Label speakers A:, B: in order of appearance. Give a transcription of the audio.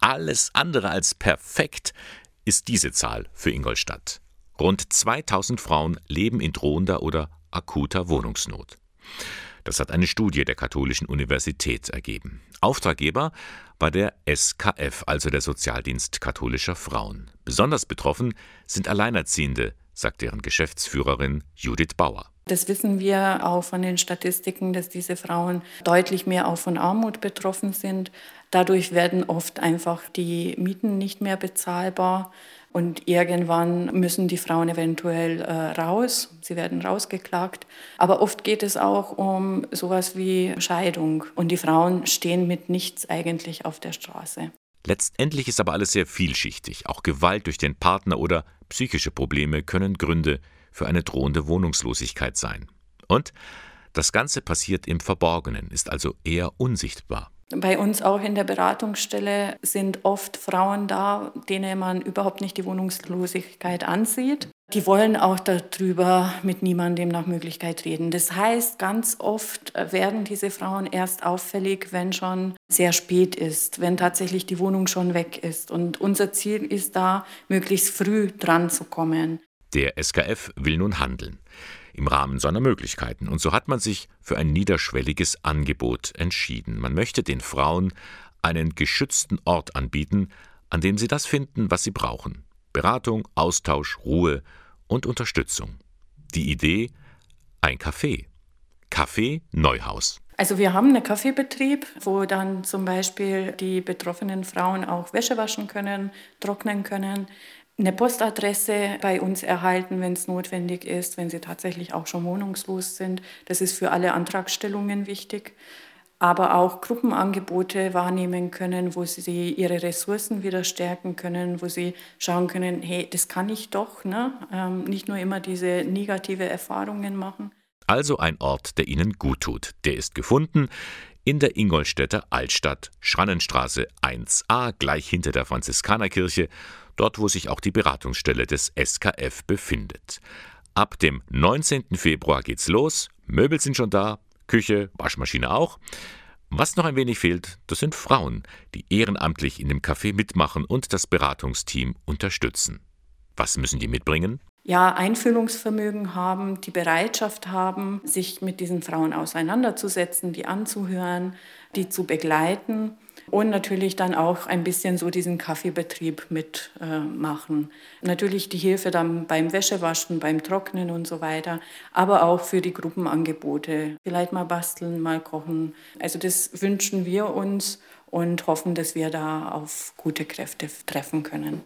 A: alles andere als perfekt ist diese Zahl für Ingolstadt. Rund 2000 Frauen leben in drohender oder akuter Wohnungsnot. Das hat eine Studie der Katholischen Universität ergeben. Auftraggeber war der SKF, also der Sozialdienst katholischer Frauen. Besonders betroffen sind Alleinerziehende, sagt deren Geschäftsführerin Judith Bauer.
B: Das wissen wir auch von den Statistiken, dass diese Frauen deutlich mehr auch von Armut betroffen sind. Dadurch werden oft einfach die Mieten nicht mehr bezahlbar. Und irgendwann müssen die Frauen eventuell äh, raus, sie werden rausgeklagt. Aber oft geht es auch um sowas wie Scheidung. Und die Frauen stehen mit nichts eigentlich auf der Straße.
A: Letztendlich ist aber alles sehr vielschichtig. Auch Gewalt durch den Partner oder psychische Probleme können Gründe für eine drohende Wohnungslosigkeit sein. Und das Ganze passiert im Verborgenen, ist also eher unsichtbar.
B: Bei uns auch in der Beratungsstelle sind oft Frauen da, denen man überhaupt nicht die Wohnungslosigkeit ansieht. Die wollen auch darüber mit niemandem nach Möglichkeit reden. Das heißt, ganz oft werden diese Frauen erst auffällig, wenn schon sehr spät ist, wenn tatsächlich die Wohnung schon weg ist. Und unser Ziel ist da, möglichst früh dran zu kommen.
A: Der SKF will nun handeln, im Rahmen seiner Möglichkeiten. Und so hat man sich für ein niederschwelliges Angebot entschieden. Man möchte den Frauen einen geschützten Ort anbieten, an dem sie das finden, was sie brauchen. Beratung, Austausch, Ruhe und Unterstützung. Die Idee? Ein Café. Café Neuhaus.
B: Also wir haben einen Kaffeebetrieb, wo dann zum Beispiel die betroffenen Frauen auch Wäsche waschen können, trocknen können eine Postadresse bei uns erhalten, wenn es notwendig ist, wenn sie tatsächlich auch schon wohnungslos sind. Das ist für alle Antragstellungen wichtig. Aber auch Gruppenangebote wahrnehmen können, wo sie ihre Ressourcen wieder stärken können, wo sie schauen können, hey, das kann ich doch, ne? Ähm, nicht nur immer diese negative Erfahrungen machen.
A: Also ein Ort, der Ihnen gut tut. Der ist gefunden in der Ingolstädter Altstadt, Schrannenstraße 1a, gleich hinter der Franziskanerkirche dort wo sich auch die Beratungsstelle des SKF befindet. Ab dem 19. Februar geht's los, Möbel sind schon da, Küche, Waschmaschine auch. Was noch ein wenig fehlt, das sind Frauen, die ehrenamtlich in dem Café mitmachen und das Beratungsteam unterstützen. Was müssen die mitbringen?
B: Ja, Einfühlungsvermögen haben, die Bereitschaft haben, sich mit diesen Frauen auseinanderzusetzen, die anzuhören, die zu begleiten und natürlich dann auch ein bisschen so diesen Kaffeebetrieb mitmachen. Natürlich die Hilfe dann beim Wäschewaschen, beim Trocknen und so weiter, aber auch für die Gruppenangebote. Vielleicht mal basteln, mal kochen. Also das wünschen wir uns und hoffen, dass wir da auf gute Kräfte treffen können.